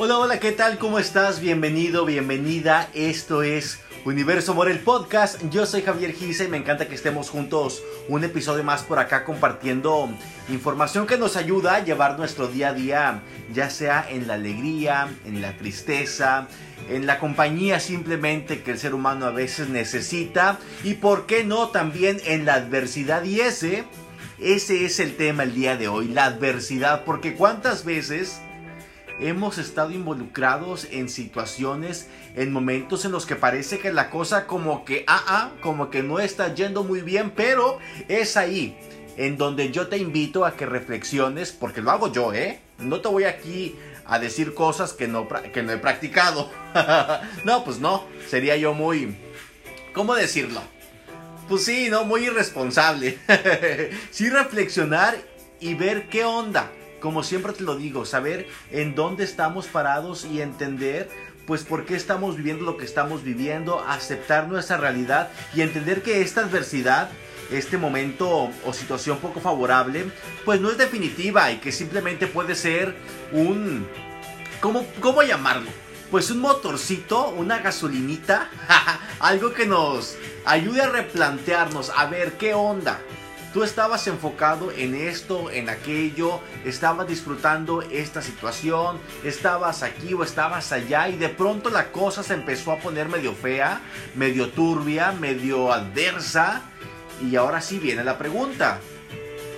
Hola, hola, ¿qué tal? ¿Cómo estás? Bienvenido, bienvenida. Esto es Universo Morel Podcast. Yo soy Javier Gise y me encanta que estemos juntos un episodio más por acá compartiendo información que nos ayuda a llevar nuestro día a día, ya sea en la alegría, en la tristeza, en la compañía simplemente que el ser humano a veces necesita y por qué no también en la adversidad y ese, ese es el tema el día de hoy, la adversidad, porque cuántas veces hemos estado involucrados en situaciones, en momentos en los que parece que la cosa como que, ah, ah, como que no está yendo muy bien, pero es ahí en donde yo te invito a que reflexiones, porque lo hago yo, ¿eh? No te voy aquí a decir cosas que no, que no he practicado. no, pues no, sería yo muy, ¿cómo decirlo? Pues sí, ¿no? Muy irresponsable. sí reflexionar y ver qué onda como siempre te lo digo, saber en dónde estamos parados y entender pues por qué estamos viviendo lo que estamos viviendo, aceptar nuestra realidad y entender que esta adversidad, este momento o situación poco favorable, pues no es definitiva y que simplemente puede ser un... ¿Cómo, cómo llamarlo? Pues un motorcito, una gasolinita, algo que nos ayude a replantearnos, a ver qué onda, Tú estabas enfocado en esto, en aquello, estabas disfrutando esta situación, estabas aquí o estabas allá y de pronto la cosa se empezó a poner medio fea, medio turbia, medio adversa. Y ahora sí viene la pregunta.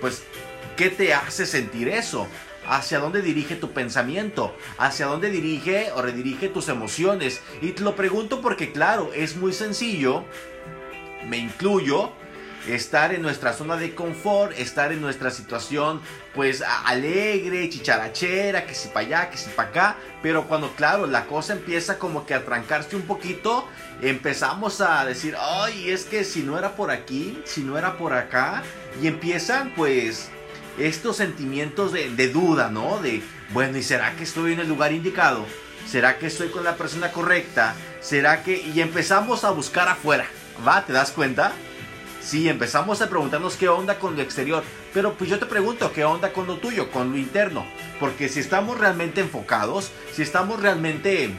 Pues, ¿qué te hace sentir eso? hacia dónde dirige tu pensamiento, hacia dónde dirige o redirige tus emociones. Y te lo pregunto porque claro, es muy sencillo, me incluyo, estar en nuestra zona de confort, estar en nuestra situación pues alegre, chicharachera, que si para allá, que si para acá, pero cuando claro, la cosa empieza como que a trancarse un poquito, empezamos a decir, ay, es que si no era por aquí, si no era por acá, y empiezan pues estos sentimientos de, de duda, ¿no? De, bueno, ¿y será que estoy en el lugar indicado? ¿Será que estoy con la persona correcta? ¿Será que... Y empezamos a buscar afuera, ¿va? ¿Te das cuenta? Sí, empezamos a preguntarnos qué onda con lo exterior, pero pues yo te pregunto, ¿qué onda con lo tuyo, con lo interno? Porque si estamos realmente enfocados, si estamos realmente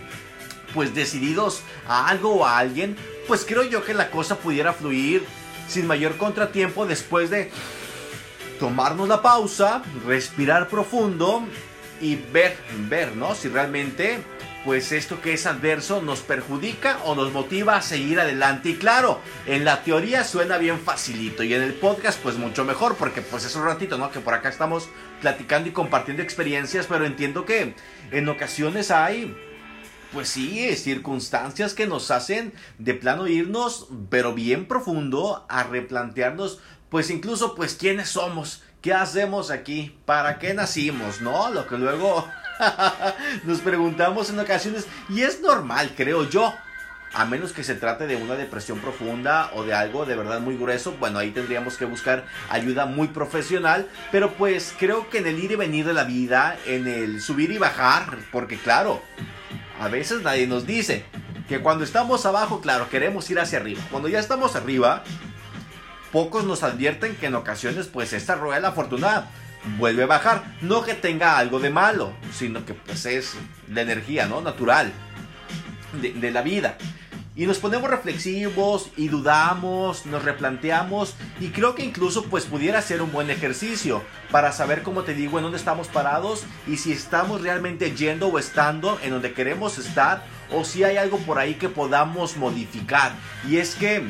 pues decididos a algo o a alguien, pues creo yo que la cosa pudiera fluir sin mayor contratiempo después de tomarnos la pausa, respirar profundo y ver, ver, ¿no? Si realmente pues esto que es adverso nos perjudica o nos motiva a seguir adelante. Y claro, en la teoría suena bien facilito y en el podcast pues mucho mejor porque pues es un ratito, ¿no? Que por acá estamos platicando y compartiendo experiencias, pero entiendo que en ocasiones hay... Pues sí, circunstancias que nos hacen de plano irnos, pero bien profundo, a replantearnos, pues incluso, pues quiénes somos, qué hacemos aquí, para qué nacimos, ¿no? Lo que luego Nos preguntamos en ocasiones y es normal, creo yo. A menos que se trate de una depresión profunda o de algo de verdad muy grueso, bueno, ahí tendríamos que buscar ayuda muy profesional. Pero pues creo que en el ir y venir de la vida, en el subir y bajar, porque claro, a veces nadie nos dice que cuando estamos abajo, claro, queremos ir hacia arriba. Cuando ya estamos arriba, pocos nos advierten que en ocasiones pues esta rueda de la fortuna vuelve a bajar. No que tenga algo de malo, sino que pues es la energía, ¿no? Natural de, la vida. Y nos ponemos reflexivos y dudamos, nos replanteamos y creo que incluso pues pudiera ser un buen ejercicio para saber, como te digo, en dónde estamos parados y si estamos realmente yendo o estando en donde queremos estar o si hay algo por ahí que podamos modificar. Y es que,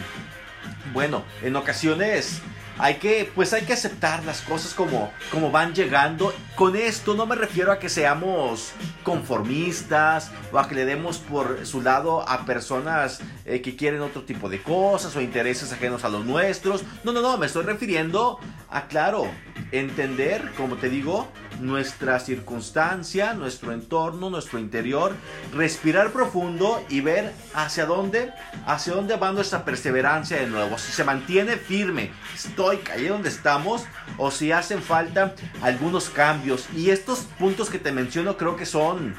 bueno, en ocasiones hay que, pues hay que aceptar las cosas como, como van llegando. Con esto no me refiero a que seamos conformistas o a que le demos por su lado a personas eh, que quieren otro tipo de cosas o intereses ajenos a los nuestros. No, no, no, me estoy refiriendo a, claro, entender, como te digo, nuestra circunstancia, nuestro entorno, nuestro interior, respirar profundo y ver hacia dónde, hacia dónde va nuestra perseverancia de nuevo. Si se mantiene firme, estoica ahí donde estamos, o si hacen falta algunos cambios. Y estos puntos que te menciono creo que son,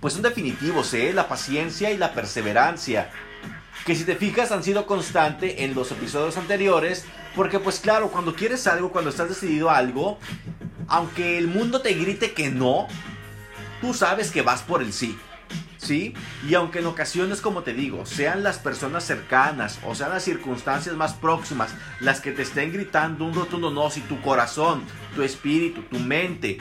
pues son definitivos, ¿eh? La paciencia y la perseverancia que si te fijas han sido constante en los episodios anteriores, porque pues claro, cuando quieres algo, cuando estás decidido algo, aunque el mundo te grite que no, tú sabes que vas por el sí. ¿Sí? Y aunque en ocasiones, como te digo, sean las personas cercanas o sean las circunstancias más próximas las que te estén gritando un rotundo no, si tu corazón, tu espíritu, tu mente,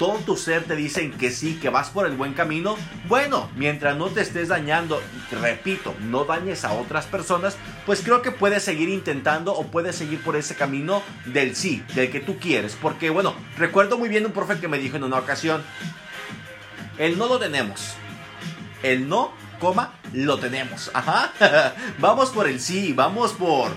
todo tu ser te dicen que sí, que vas por el buen camino, bueno, mientras no te estés dañando, repito, no dañes a otras personas, pues creo que puedes seguir intentando o puedes seguir por ese camino del sí, del que tú quieres. Porque bueno, recuerdo muy bien un profe que me dijo en una ocasión, el no lo tenemos. El no, coma, lo tenemos. Ajá. vamos por el sí, vamos por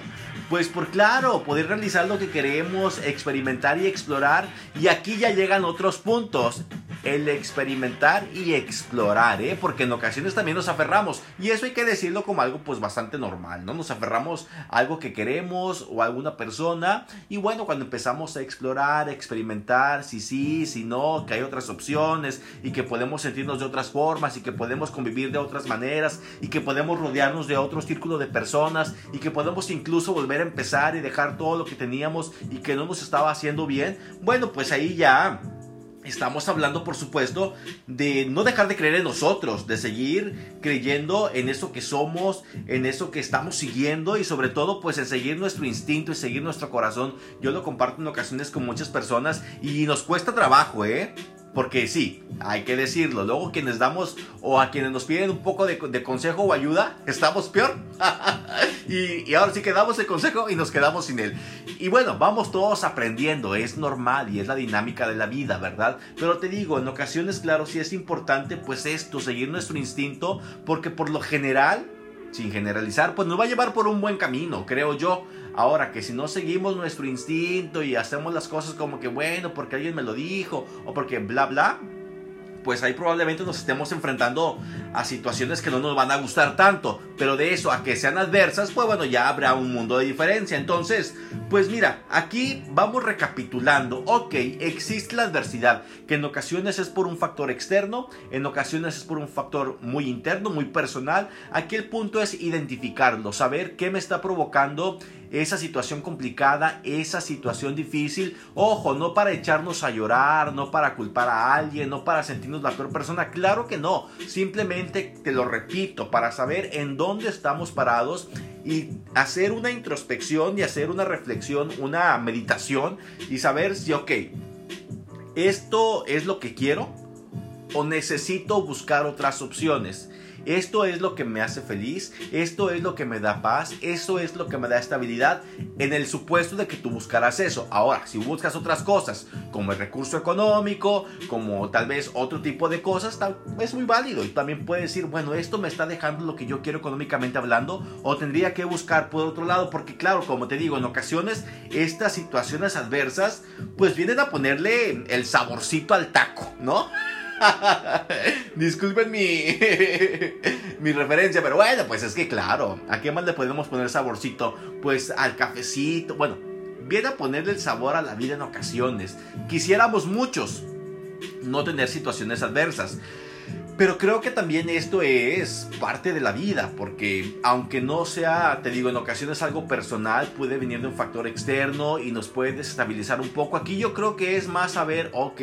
pues por claro, poder realizar lo que queremos, experimentar y explorar. Y aquí ya llegan otros puntos el experimentar y explorar, ¿eh? Porque en ocasiones también nos aferramos. Y eso hay que decirlo como algo pues bastante normal, ¿no? Nos aferramos a algo que queremos o a alguna persona. Y bueno, cuando empezamos a explorar, experimentar, si sí, si no, que hay otras opciones y que podemos sentirnos de otras formas y que podemos convivir de otras maneras y que podemos rodearnos de otro círculo de personas y que podemos incluso volver a empezar y dejar todo lo que teníamos y que no nos estaba haciendo bien. Bueno, pues ahí ya Estamos hablando, por supuesto, de no dejar de creer en nosotros, de seguir creyendo en eso que somos, en eso que estamos siguiendo y sobre todo, pues en seguir nuestro instinto y seguir nuestro corazón. Yo lo comparto en ocasiones con muchas personas y nos cuesta trabajo, ¿eh? Porque sí, hay que decirlo. Luego quienes damos o a quienes nos piden un poco de, consejo o ayuda, estamos peor. y, y, ahora sí que damos el consejo y nos quedamos sin él. Y bueno, vamos todos aprendiendo. Es normal y es la dinámica de la vida, ¿verdad? Pero te digo, en ocasiones, claro, sí es importante pues esto, seguir nuestro instinto. Porque por lo general, sin generalizar, pues nos va a llevar por un buen camino, creo yo. Ahora que si no seguimos nuestro instinto y hacemos las cosas como que bueno, porque alguien me lo dijo o porque bla bla, pues ahí probablemente nos estemos enfrentando a situaciones que no nos van a gustar tanto. Pero de eso a que sean adversas, pues bueno, ya habrá un mundo de diferencia. Entonces, pues mira, aquí vamos recapitulando. Ok, existe la adversidad, que en ocasiones es por un factor externo, en ocasiones es por un factor muy interno, muy personal. Aquí el punto es identificarlo, saber qué me está provocando esa situación complicada, esa situación difícil. Ojo, no para echarnos a llorar, no para culpar a alguien, no para sentirnos la peor persona. Claro que no. Simplemente, te lo repito, para saber en dónde estamos parados y hacer una introspección y hacer una reflexión, una meditación y saber si, ok, esto es lo que quiero o necesito buscar otras opciones. Esto es lo que me hace feliz, esto es lo que me da paz, eso es lo que me da estabilidad en el supuesto de que tú buscarás eso. Ahora, si buscas otras cosas, como el recurso económico, como tal vez otro tipo de cosas, es muy válido y también puedes decir, bueno, esto me está dejando lo que yo quiero económicamente hablando o tendría que buscar por otro lado, porque claro, como te digo, en ocasiones estas situaciones adversas pues vienen a ponerle el saborcito al taco, ¿no? Disculpen mi, mi referencia, pero bueno, pues es que claro, ¿a qué más le podemos poner saborcito? Pues al cafecito, bueno, viene a ponerle el sabor a la vida en ocasiones. Quisiéramos muchos no tener situaciones adversas. Pero creo que también esto es parte de la vida, porque aunque no sea, te digo, en ocasiones algo personal, puede venir de un factor externo y nos puede desestabilizar un poco. Aquí yo creo que es más saber, ok,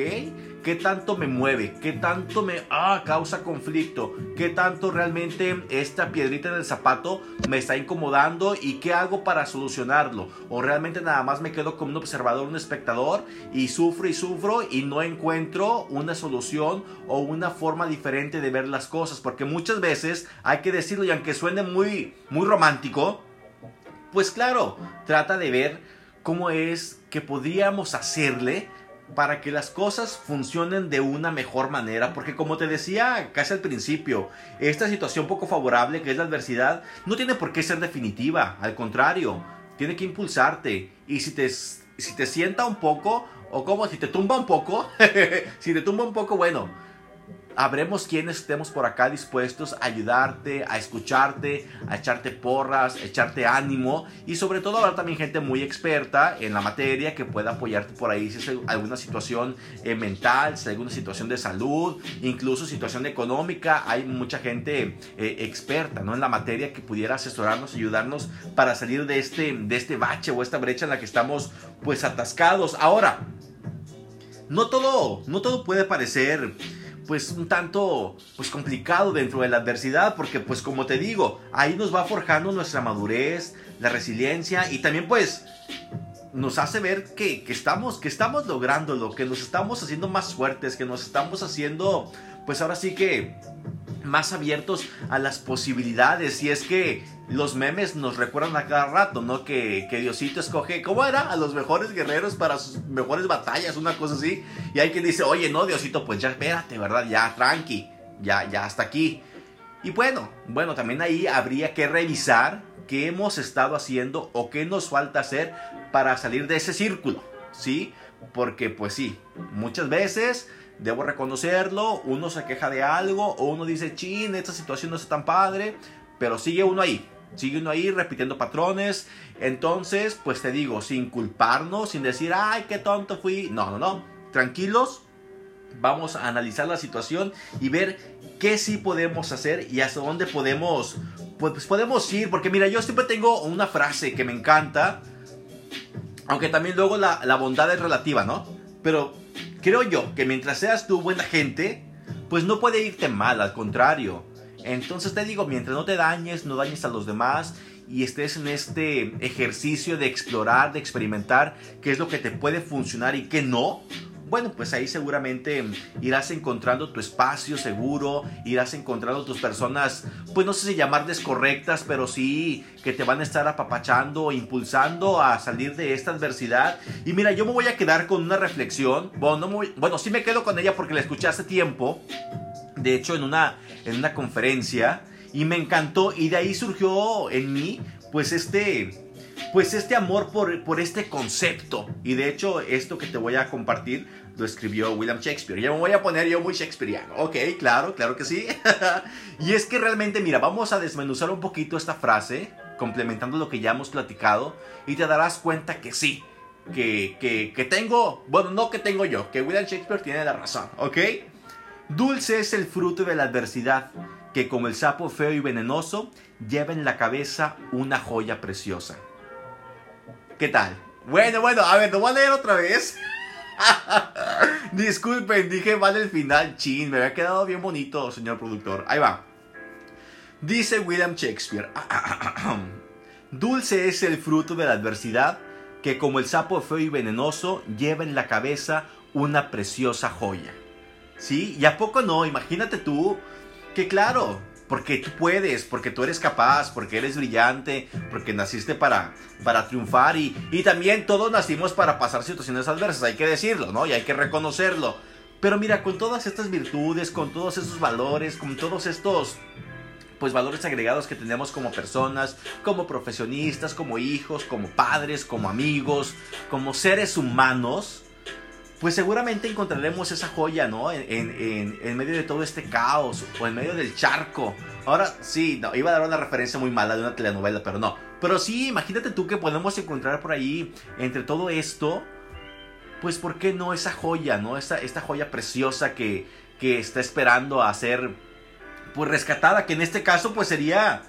qué tanto me mueve, qué tanto me ah, causa conflicto, qué tanto realmente esta piedrita en el zapato me está incomodando y qué hago para solucionarlo. O realmente nada más me quedo como un observador, un espectador y sufro y sufro y no encuentro una solución o una forma diferente de ver las cosas. Porque muchas veces hay que decirlo y aunque suene muy, muy romántico, pues claro, trata de ver cómo es que podríamos hacerle para que las cosas funcionen de una mejor manera, porque como te decía casi al principio, esta situación poco favorable que es la adversidad no tiene por qué ser definitiva, al contrario, tiene que impulsarte. Y si te, si te sienta un poco, o como si te tumba un poco, si te tumba un poco, bueno, habremos quienes estemos por acá dispuestos a ayudarte, a escucharte, a echarte porras, a echarte ánimo y sobre todo habrá también gente muy experta en la materia que pueda apoyarte por ahí si es alguna situación eh, mental, si es alguna situación de salud, incluso situación económica. Hay mucha gente eh, experta ¿no? en la materia que pudiera asesorarnos, ayudarnos para salir de este, de este bache o esta brecha en la que estamos pues atascados. Ahora, no todo, no todo puede parecer pues un tanto pues complicado dentro de la adversidad porque pues como te digo ahí nos va forjando nuestra madurez la resiliencia y también pues nos hace ver que, que estamos que estamos logrando lo que nos estamos haciendo más fuertes que nos estamos haciendo pues ahora sí que más abiertos a las posibilidades. Y es que los memes nos recuerdan a cada rato, ¿no? Que, Diosito escoge, ¿cómo era? A los mejores guerreros para sus mejores batallas, una cosa así. Y hay quien dice, oye, no, Diosito, pues ya espérate, ¿verdad? Ya, tranqui, ya, ya hasta aquí. Y bueno, bueno, también ahí habría que revisar qué hemos estado haciendo o qué nos falta hacer para salir de ese círculo, ¿sí? Porque pues sí, muchas veces debo reconocerlo, uno se queja de algo o uno dice, chin, esta situación no es tan padre, pero sigue uno ahí, sigue uno ahí repitiendo patrones. Entonces, pues te digo, sin culparnos, sin decir, ay, qué tonto fui. No, no, no, tranquilos. Vamos a analizar la situación y ver qué sí podemos hacer y hasta dónde podemos, pues, pues podemos ir. Porque mira, yo siempre tengo una frase que me encanta. Aunque también luego la, la bondad es relativa, ¿no? Pero creo yo que mientras seas tú buena gente, pues no puede irte mal, al contrario. Entonces te digo, mientras no te dañes, no dañes a los demás y estés en este ejercicio de explorar, de experimentar qué es lo que te puede funcionar y qué no, bueno, pues ahí seguramente irás encontrando tu espacio seguro, irás encontrando tus personas, pues no sé si llamarles correctas, pero sí que te van a estar apapachando, impulsando a salir de esta adversidad. Y mira, yo me voy a quedar con una reflexión, bueno, no bueno sí me quedo con ella porque la escuché hace tiempo, de hecho en una, en una conferencia, y me encantó, y de ahí surgió en mí, pues este pues este amor por, por, este concepto. Y de hecho, esto que te voy a compartir lo escribió William Shakespeare. Ya me voy a poner yo muy shakespeariano. Ok, claro, claro que sí. y es que realmente, mira, vamos a desmenuzar un poquito esta frase, complementando lo que ya hemos platicado, y te darás cuenta que sí. Que, que, que tengo, bueno, no que tengo yo, que William Shakespeare tiene la razón, ¿ok? Dulce es el fruto de la adversidad, que como el sapo feo y venenoso, lleva en la cabeza una joya preciosa. ¿Qué tal? Bueno, bueno, a ver, lo voy a leer otra vez. Disculpen, dije mal el final, chin, me había quedado bien bonito, señor productor. Ahí va. Dice William Shakespeare, dulce es el fruto de la adversidad que como el sapo feo y venenoso lleva en la cabeza una preciosa joya. ¿Sí? ¿Y a poco no? Imagínate tú que claro, porque tú puedes, porque tú eres capaz, porque eres brillante, porque naciste para, para triunfar y, y también todos nacimos para pasar situaciones adversas, hay que decirlo, ¿no? Y hay que reconocerlo. Pero mira, con todas estas virtudes, con todos esos valores, con todos estos pues valores agregados que tenemos como personas, como profesionistas, como hijos, como padres, como amigos, como seres humanos, pues seguramente encontraremos esa joya, ¿no? En, medio de todo este caos o en medio del charco. Ahora sí, no, iba a dar una referencia muy mala de una telenovela, pero no. Pero sí, imagínate tú que podemos encontrar por ahí, entre todo esto, pues ¿por qué no esa joya, ¿no? Esta, esta joya preciosa que, que está esperando a ser, pues rescatada, que en este caso pues sería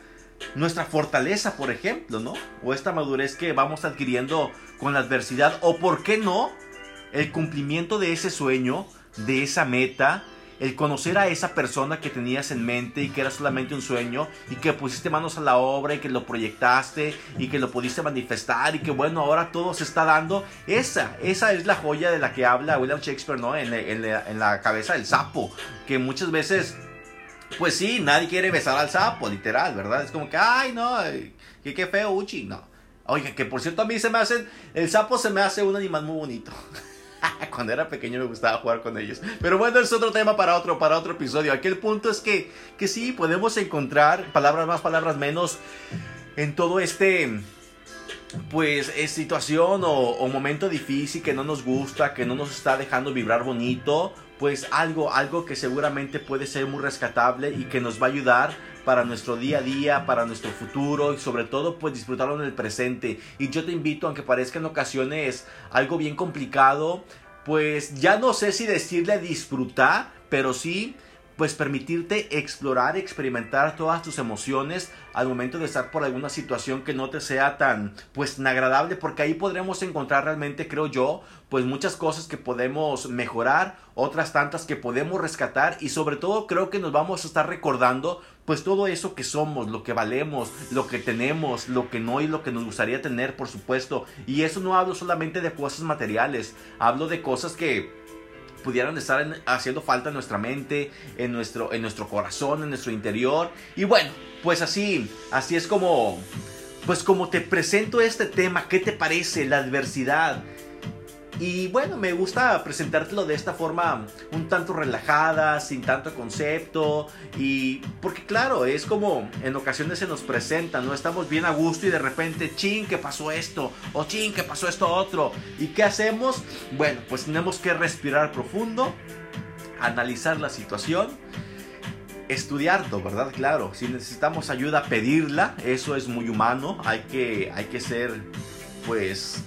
nuestra fortaleza, por ejemplo, ¿no? O esta madurez que vamos adquiriendo con la adversidad, o por qué no el cumplimiento de ese sueño, de esa meta, el conocer a esa persona que tenías en mente y que era solamente un sueño y que pusiste manos a la obra y que lo proyectaste y que lo pudiste manifestar y que bueno, ahora todo se está dando. Esa, esa es la joya de la que habla William Shakespeare, ¿no? En, en la cabeza del sapo, que muchas veces, pues sí, nadie quiere besar al sapo, literal, ¿verdad? Es como que, ay, no, que qué feo, Uchi, no. Oye, que por cierto a mí se me hace, el sapo se me hace un animal muy bonito. Cuando era pequeño me gustaba jugar con ellos. Pero bueno, es otro tema para otro, para otro episodio. Aquí el punto es que, que sí, podemos encontrar palabras más, palabras menos en todo este pues es situación o, momento difícil que no nos gusta, que no nos está dejando vibrar bonito, pues algo, algo que seguramente puede ser muy rescatable y que nos va a ayudar para nuestro día a día, para nuestro futuro y sobre todo pues disfrutarlo en el presente. Y yo te invito, aunque parezca en ocasiones algo bien complicado, pues ya no sé si decirle disfrutar, pero sí pues permitirte explorar, experimentar todas tus emociones al momento de estar por alguna situación que no te sea tan pues agradable porque ahí podremos encontrar realmente creo yo pues muchas cosas que podemos mejorar, otras tantas que podemos rescatar y sobre todo creo que nos vamos a estar recordando pues todo eso que somos, lo que valemos, lo que tenemos, lo que no y lo que nos gustaría tener, por supuesto. Y eso no hablo solamente de cosas materiales, hablo de cosas que pudieran estar haciendo falta en nuestra mente, en nuestro, en nuestro corazón, en nuestro interior. Y bueno, pues así, así es como, pues como te presento este tema, ¿qué te parece la adversidad? Y bueno, me gusta presentártelo de esta forma un tanto relajada, sin tanto concepto. Y porque claro, es como en ocasiones se nos presenta, ¿no? Estamos bien a gusto y de repente, ching, que pasó esto, o ching, que pasó esto otro. ¿Y qué hacemos? Bueno, pues tenemos que respirar profundo, analizar la situación estudiarlo, ¿verdad? Claro, si necesitamos ayuda, pedirla, eso es muy humano, hay que, hay que ser, pues,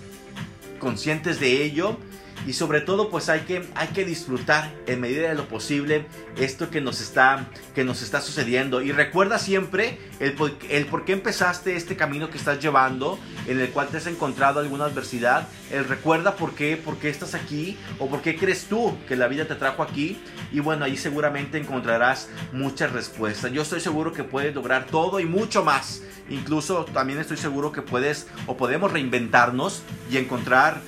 conscientes de ello y sobre todo pues hay que, hay que disfrutar en medida de lo posible esto que nos está, que nos está sucediendo. Y recuerda siempre el, el por qué empezaste este camino que estás llevando en el cual te has encontrado alguna adversidad, el recuerda por qué, por qué estás aquí o por qué crees tú que la vida te trajo aquí. Y bueno ahí seguramente encontrarás muchas respuestas, yo estoy seguro que puedes lograr todo y mucho más, incluso también estoy seguro que puedes o podemos reinventarnos y encontrar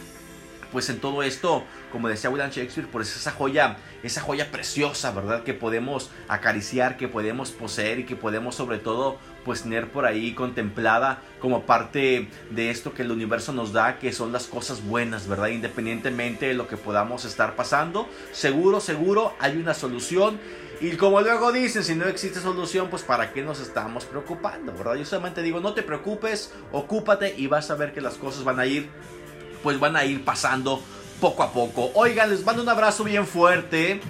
pues en todo esto, como decía William Shakespeare, pues esa joya, esa joya preciosa, ¿verdad? Que podemos acariciar, que podemos poseer y que podemos sobre todo pues tener por ahí contemplada como parte de esto que el universo nos da, que son las cosas buenas, ¿verdad? Independientemente de lo que podamos estar pasando, seguro, seguro hay una solución. Y como luego dicen, si no existe solución, pues para qué nos estamos preocupando, ¿verdad? Yo solamente digo, no te preocupes, ocúpate y vas a ver que las cosas van a ir pues van a ir pasando poco a poco. Oigan, les mando un abrazo bien fuerte.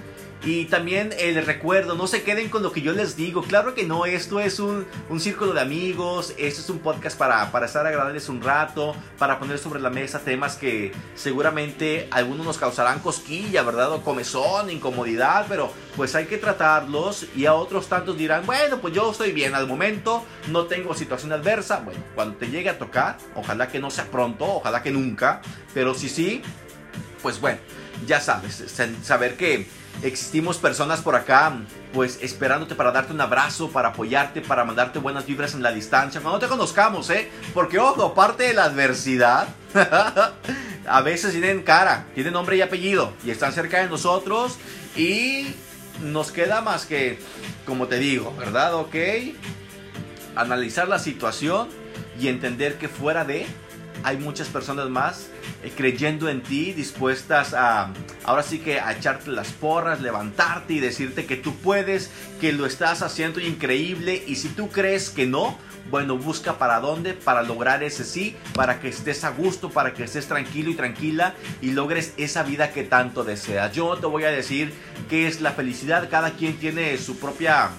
Y también les recuerdo, no se queden con lo que yo les digo. Claro que no, esto es un, un círculo de amigos, esto es un podcast para, para estar agradables un rato, para poner sobre la mesa temas que seguramente algunos nos causarán cosquilla, ¿verdad? O comezón, incomodidad, pero pues hay que tratarlos y a otros tantos dirán, bueno, pues yo estoy bien al momento, no tengo situación adversa. Bueno, cuando te llegue a tocar, ojalá que no sea pronto, ojalá que nunca, pero si sí, pues bueno, ya sabes, saber que existimos personas por acá, pues esperándote para darte un abrazo, para apoyarte, para mandarte buenas vibras en la distancia, cuando te conozcamos, ¿eh? Porque ojo, aparte de la adversidad, a veces tienen cara, tienen nombre y apellido, y están cerca de nosotros, y nos queda más que, como te digo, ¿verdad? Ok, analizar la situación y entender que fuera de hay muchas personas más eh, creyendo en ti, dispuestas a, ahora sí que a echarte las porras, levantarte y decirte que tú puedes, que lo estás haciendo increíble y si tú crees que no, bueno, busca para dónde, para lograr ese sí, para que estés a gusto, para que estés tranquilo y tranquila y logres esa vida que tanto deseas. Yo te voy a decir que es la felicidad, cada quien tiene su propia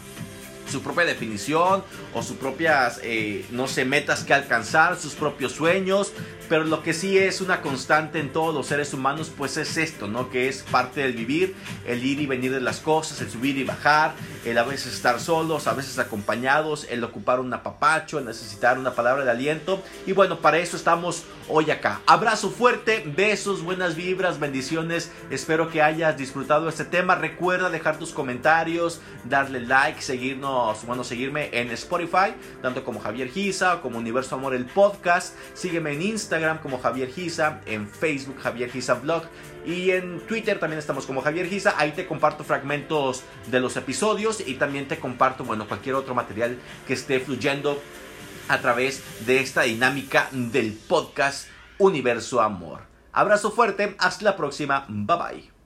su propia definición o sus propias, eh, no sé, metas que alcanzar, sus propios sueños, pero lo que sí es una constante en todos los seres humanos, pues es esto, ¿no? Que es parte del vivir, el ir y venir de las cosas, el subir y bajar, el a veces estar solos, a veces acompañados, el ocupar un apapacho, el necesitar una palabra de aliento. Y bueno, para eso estamos hoy acá. Abrazo fuerte, besos, buenas vibras, bendiciones. Espero que hayas disfrutado este tema. Recuerda dejar tus comentarios, darle like, seguirnos, bueno, seguirme en Spotify, tanto como Javier Giza, como Universo Amor el podcast. Sígueme en Instagram como Javier Giza, en Facebook Javier Giza Vlog y en Twitter también estamos como Javier Giza. Ahí te comparto fragmentos de los episodios y también te comparto, bueno, cualquier otro material que esté fluyendo a través de esta dinámica del podcast Universo Amor. Abrazo fuerte, hasta la próxima, bye bye.